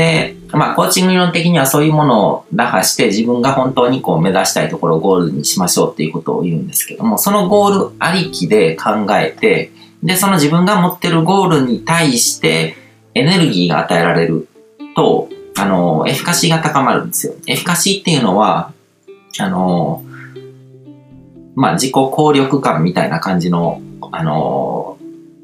で、まあ、コーチング理論的にはそういうものを打破して自分が本当にこう目指したいところをゴールにしましょうっていうことを言うんですけども、そのゴールありきで考えて、で、その自分が持ってるゴールに対してエネルギーが与えられると、あの、エフィカシーが高まるんですよ。エフィカシーっていうのは、あの、まあ、自己効力感みたいな感じの、あの、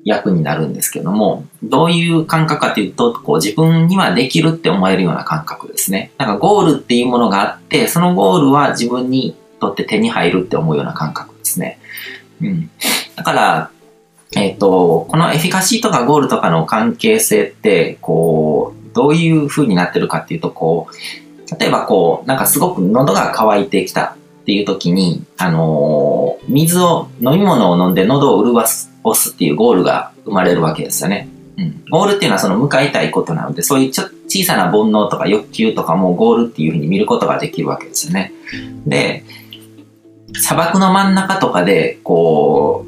役になるんですけども、どういう感覚かというと、こう自分にはできるって思えるような感覚ですね。なんかゴールっていうものがあって、そのゴールは自分にとって手に入るって思うような感覚ですね。うん。だから、えっ、ー、と、このエフィカシーとかゴールとかの関係性って、こう、どういう風になってるかっていうと、こう、例えばこう、なんかすごく喉が渇いてきたっていう時に、あのー、水を、飲み物を飲んで喉を潤すっていうゴールが生まれるわけですよね。うん。ゴールっていうのはその向かいたいことなので、そういうちょ小さな煩悩とか欲求とかもゴールっていうふうに見ることができるわけですよね。で、砂漠の真ん中とかで、こ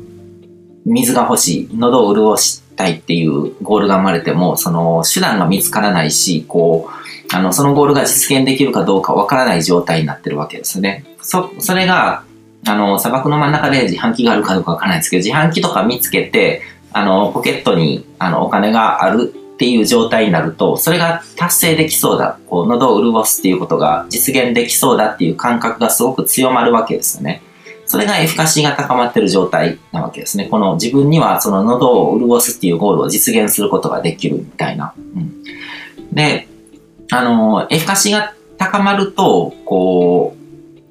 う、水が欲しい、喉を潤したいっていうゴールが生まれても、その手段が見つからないし、こう、あの、そのゴールが実現できるかどうかわからない状態になってるわけですね。そ、それが、あの、砂漠の真ん中で自販機があるかどうかわからないですけど、自販機とか見つけて、あの、ポケットに、あの、お金があるっていう状態になると、それが達成できそうだ、こう、喉を潤すっていうことが実現できそうだっていう感覚がすごく強まるわけですよね。それがエフィカシーが高まってる状態なわけですね。この自分にはその喉を潤すっていうゴールを実現することができるみたいな。うん、で、あの、エフカシーが高まると、こう、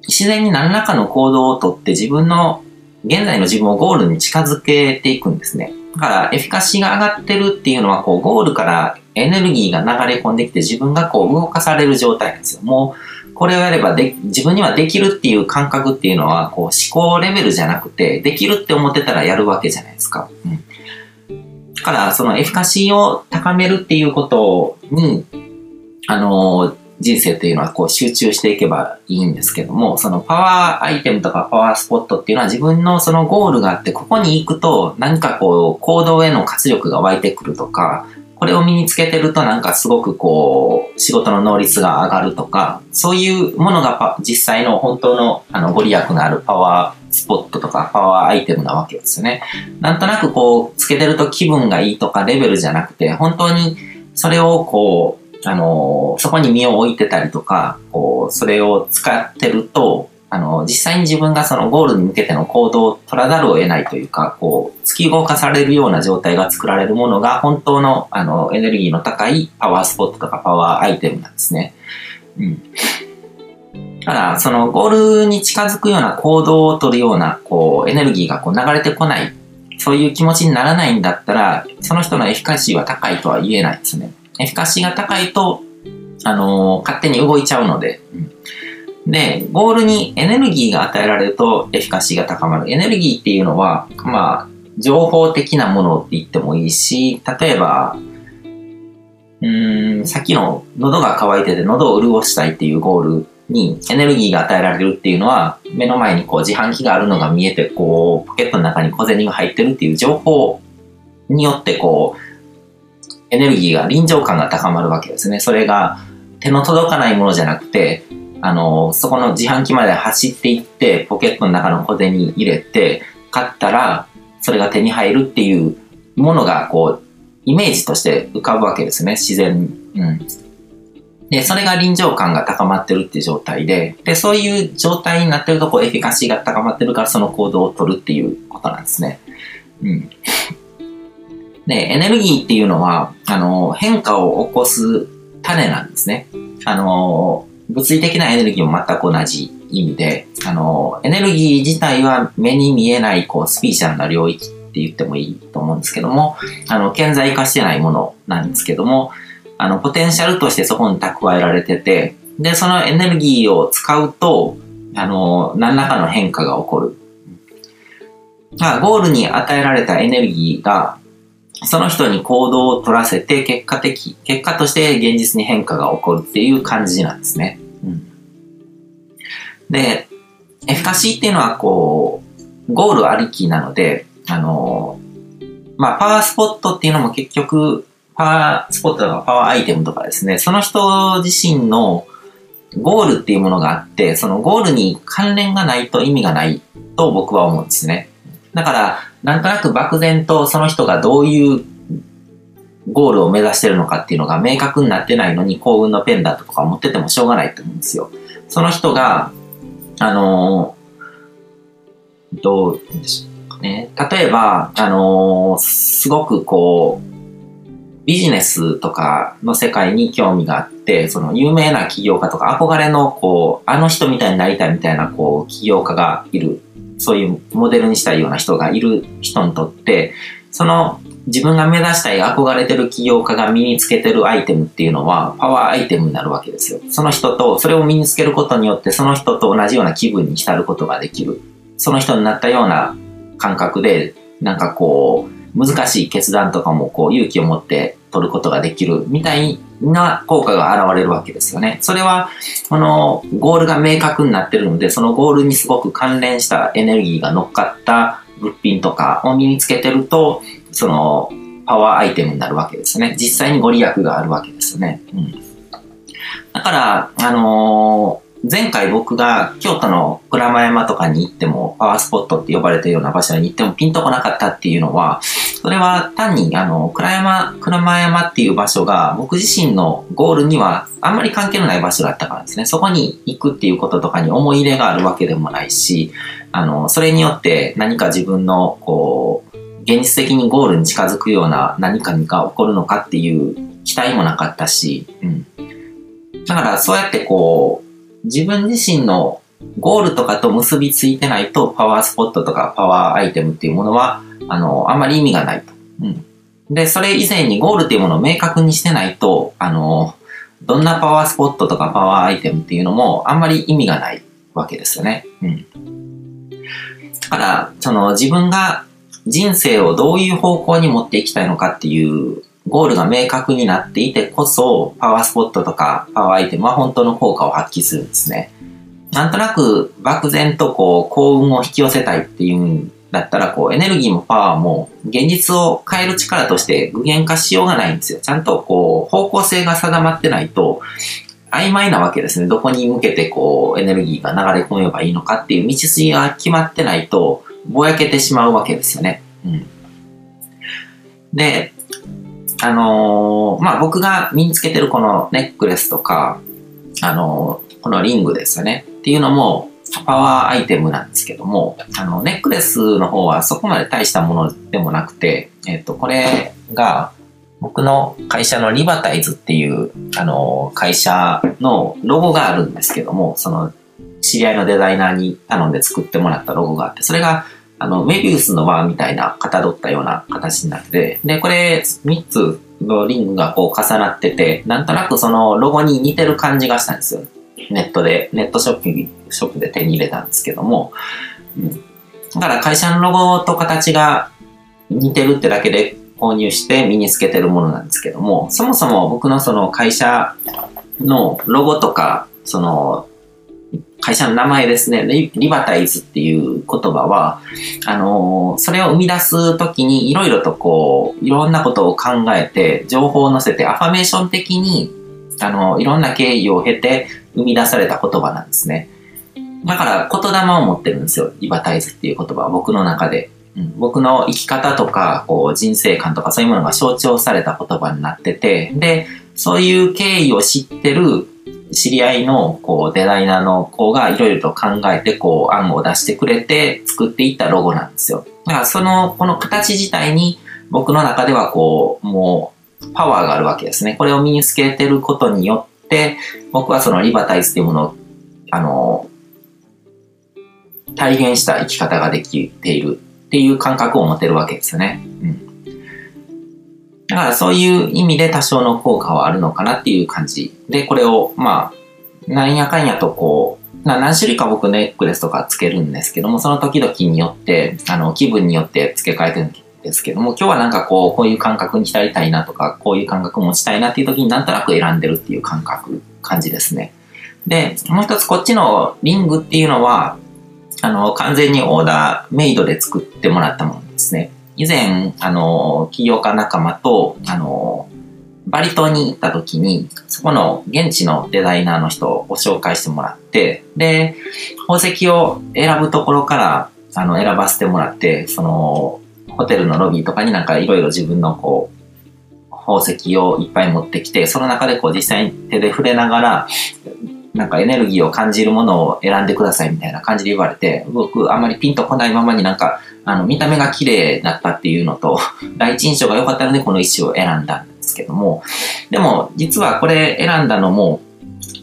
自然に何らかの行動をとって自分の、現在の自分をゴールに近づけていくんですね。だから、エフィカシーが上がってるっていうのは、こう、ゴールからエネルギーが流れ込んできて自分がこう、動かされる状態なんですよ。もう、これをやればで、自分にはできるっていう感覚っていうのは、こう、思考レベルじゃなくて、できるって思ってたらやるわけじゃないですか。うん。だから、そのエフィカシーを高めるっていうことに、あの人生っていうのはこう集中していけばいいんですけども、そのパワーアイテムとかパワースポットっていうのは自分のそのゴールがあって、ここに行くと何かこう行動への活力が湧いてくるとか、これを身につけてるとなんかすごくこう仕事の能率が上がるとか、そういうものが実際の本当のあのご利益のあるパワースポットとかパワーアイテムなわけですよね。なんとなくこうつけてると気分がいいとかレベルじゃなくて、本当にそれをこうあの、そこに身を置いてたりとか、こう、それを使ってると、あの、実際に自分がそのゴールに向けての行動を取らざるを得ないというか、こう、突き動かされるような状態が作られるものが、本当の、あの、エネルギーの高いパワースポットとかパワーアイテムなんですね。うん。ただ、そのゴールに近づくような行動を取るような、こう、エネルギーがこう流れてこない、そういう気持ちにならないんだったら、その人のエフィカシーは高いとは言えないですね。エフィカシーが高いと、あのー、勝手に動いちゃうので、うん、で、ゴールにエネルギーが与えられるとエフィカシーが高まる。エネルギーっていうのは、まあ、情報的なものって言ってもいいし、例えば、うん、さっきの喉が渇いてて喉を潤したいっていうゴールにエネルギーが与えられるっていうのは、目の前にこう自販機があるのが見えて、こう、ポケットの中に小銭が入ってるっていう情報によってこう、エネルギーが、臨場感が高まるわけですね。それが手の届かないものじゃなくて、あの、そこの自販機まで走っていって、ポケットの中の小銭入れて、買ったら、それが手に入るっていうものが、こう、イメージとして浮かぶわけですね、自然。うん。で、それが臨場感が高まってるっていう状態で、で、そういう状態になってると、こう、エフィカシーが高まってるから、その行動を取るっていうことなんですね。うん。で、エネルギーっていうのは、あの、変化を起こす種なんですね。あの、物理的なエネルギーも全く同じ意味で、あの、エネルギー自体は目に見えない、こう、スピーチャルな領域って言ってもいいと思うんですけども、あの、顕在化してないものなんですけども、あの、ポテンシャルとしてそこに蓄えられてて、で、そのエネルギーを使うと、あの、何らかの変化が起こる。ゴールに与えられたエネルギーがその人に行動を取らせて、結果的、結果として現実に変化が起こるっていう感じなんですね。うん、で、エフィカシーっていうのはこう、ゴールありきなので、あの、まあ、パワースポットっていうのも結局、パワースポットとかパワーアイテムとかですね、その人自身のゴールっていうものがあって、そのゴールに関連がないと意味がないと僕は思うんですね。だから、なんとなく漠然とその人がどういうゴールを目指してるのかっていうのが明確になってないのに幸運のペンダントとか持っててもしょうがないと思うんですよ。その人が、あのー、どうでしょうかね。例えば、あのー、すごくこう、ビジネスとかの世界に興味があって、その有名な起業家とか憧れのこう、あの人みたいになりたいみたいなこう、起業家がいる、そういうモデルにしたいような人がいる人にとって、その自分が目指したい憧れてる起業家が身につけてるアイテムっていうのはパワーアイテムになるわけですよ。その人と、それを身につけることによってその人と同じような気分に浸ることができる。その人になったような感覚で、なんかこう、難しい決断とかもこう勇気を持って取ることができるみたいな効果が現れるわけですよね。それは、このゴールが明確になってるので、そのゴールにすごく関連したエネルギーが乗っかった物品とかを身につけてると、その、パワーアイテムになるわけですね。実際にご利益があるわけですね。うん。だから、あのー前回僕が京都の鞍馬山とかに行っても、パワースポットって呼ばれてるような場所に行ってもピンとこなかったっていうのは、それは単にあの、鞍山、鞍馬山っていう場所が僕自身のゴールにはあんまり関係のない場所だったからですね。そこに行くっていうこととかに思い入れがあるわけでもないし、あの、それによって何か自分のこう、現実的にゴールに近づくような何かが起こるのかっていう期待もなかったし、うん。だからそうやってこう、自分自身のゴールとかと結びついてないとパワースポットとかパワーアイテムっていうものは、あの、あんまり意味がないと。うん。で、それ以前にゴールっていうものを明確にしてないと、あの、どんなパワースポットとかパワーアイテムっていうのもあんまり意味がないわけですよね。うん。だから、その自分が人生をどういう方向に持っていきたいのかっていうゴールが明確になっていてこそ、パワースポットとかパワーアイテムは本当の効果を発揮するんですね。なんとなく漠然とこう幸運を引き寄せたいっていうんだったら、こうエネルギーもパワーも現実を変える力として具現化しようがないんですよ。ちゃんとこう方向性が定まってないと、曖昧なわけですね。どこに向けてこうエネルギーが流れ込めばいいのかっていう道筋が決まってないと、ぼやけてしまうわけですよね。うん。で、あのー、まあ、僕が身につけてるこのネックレスとか、あのー、このリングですよね。っていうのも、パワーアイテムなんですけども、あの、ネックレスの方はそこまで大したものでもなくて、えっ、と、これが、僕の会社のリバタイズっていう、あの、会社のロゴがあるんですけども、その、知り合いのデザイナーに頼んで作ってもらったロゴがあって、それがあの、メビウスの輪みたいな、かたどったような形になって、で、これ、3つのリングがこう重なってて、なんとなくそのロゴに似てる感じがしたんですよ。ネットで、ネットショッピング、ショップで手に入れたんですけども、うん。だから会社のロゴと形が似てるってだけで購入して身につけてるものなんですけども、そもそも僕のその会社のロゴとか、その会社の名前ですね、リバタイズっていう言葉は、あの、それを生み出すときにいろいろとこう、いろんなことを考えて、情報を載せて、アファメーション的に、あの、いろんな経緯を経て生み出された言葉なんですね。だから言霊を持ってるんですよ、リバタイズっていう言葉は僕の中で。うん、僕の生き方とか、こう、人生観とかそういうものが象徴された言葉になってて、で、そういう経緯を知ってる知り合いのこうデザイナーの子がいろいろと考えてこう案を出してくれて作っていったロゴなんですよ。だからその、この形自体に僕の中ではこう、もうパワーがあるわけですね。これを身につけてることによって、僕はそのリバタイズっていうものを、あの、体現した生き方ができているっていう感覚を持てるわけですよね。うん。だからそういう意味で多少の効果はあるのかなっていう感じで、これを、まあ、なんやかんやとこう、何種類か僕ネックレスとかつけるんですけども、その時々によって、あの、気分によって付け替えてるんですけども、今日はなんかこう、こういう感覚に浸りたいなとか、こういう感覚持ちたいなっていう時になんとなく選んでるっていう感覚、感じですね。で、もう一つこっちのリングっていうのは、あの、完全にオーダーメイドで作ってもらったものですね。以前、あの、起業家仲間と、あの、バリ島に行った時に、そこの現地のデザイナーの人をご紹介してもらって、で、宝石を選ぶところから、あの、選ばせてもらって、その、ホテルのロビーとかになんかいろいろ自分のこう、宝石をいっぱい持ってきて、その中でこう実際に手で触れながら、なんかエネルギーを感じるものを選んでくださいみたいな感じで言われて、僕あんまりピンとこないままになんか、あの、見た目が綺麗だったっていうのと、第一印象が良かったのでこの石を選んだんですけども、でも実はこれ選んだのも、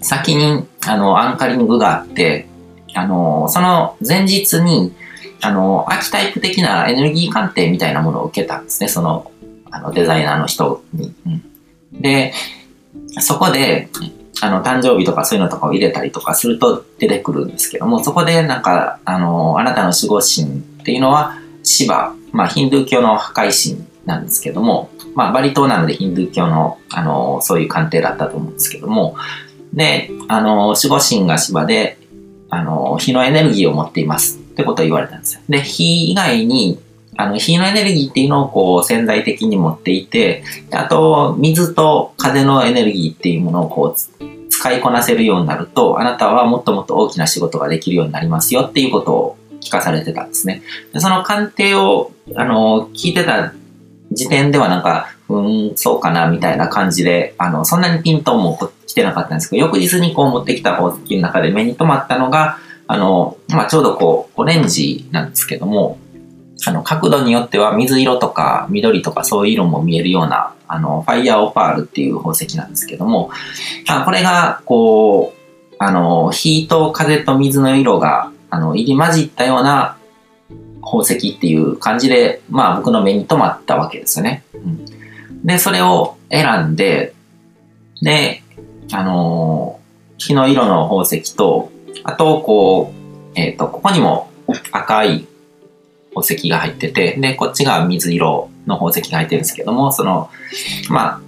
先にあの、アンカリングがあって、あの、その前日に、あの、アーキタイプ的なエネルギー鑑定みたいなものを受けたんですね、その、あの、デザイナーの人に。うん、で、そこで、あの、誕生日とかそういうのとかを入れたりとかすると出てくるんですけども、そこでなんか、あの、あなたの守護神っていうのは、シバ、まあ、ヒンドゥー教の破壊神なんですけども、まあ、バリ島なのでヒンドゥー教の、あの、そういう鑑定だったと思うんですけども、で、あの、守護神が芝で、あの、火のエネルギーを持っていますってことを言われたんですよ。で、火以外に、あの、火のエネルギーっていうのをこう潜在的に持っていて、あと、水と風のエネルギーっていうものをこう使いこなせるようになると、あなたはもっともっと大きな仕事ができるようになりますよっていうことを聞かされてたんですね。でその鑑定を、あの、聞いてた時点ではなんか、うん、そうかな、みたいな感じで、あの、そんなにピントも来てなかったんですけど、翌日にこう持ってきた宝石の中で目に留まったのが、あの、まあ、ちょうどこう、オレンジなんですけども、あの、角度によっては水色とか緑とかそういう色も見えるような、あの、ファイヤーオパールっていう宝石なんですけども、あこれが、こう、あの、火と風と水の色が、あの、入り混じったような宝石っていう感じで、まあ僕の目に留まったわけですよね。うん、で、それを選んで、で、あの火の色の宝石と、あと、こう、えっ、ー、と、ここにも赤い宝石が入ってて、で、こっちが水色の宝石が入ってるんですけども、その、ま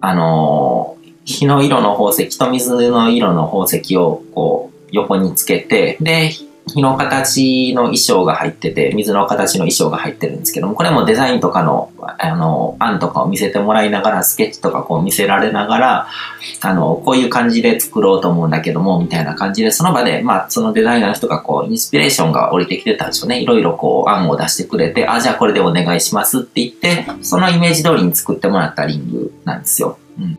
あ、あのー、火の色の宝石と水の色の宝石をこう横につけて、で、火の形の衣装が入ってて、水の形の衣装が入ってるんですけども、これもデザインとかの、あの、案とかを見せてもらいながら、スケッチとかこう見せられながら、あの、こういう感じで作ろうと思うんだけども、みたいな感じで、その場で、まあ、そのデザイナーの人がこう、インスピレーションが降りてきてたんでしょうね。いろいろこう、案を出してくれて、あ、じゃあこれでお願いしますって言って、そのイメージ通りに作ってもらったリングなんですよ。うん。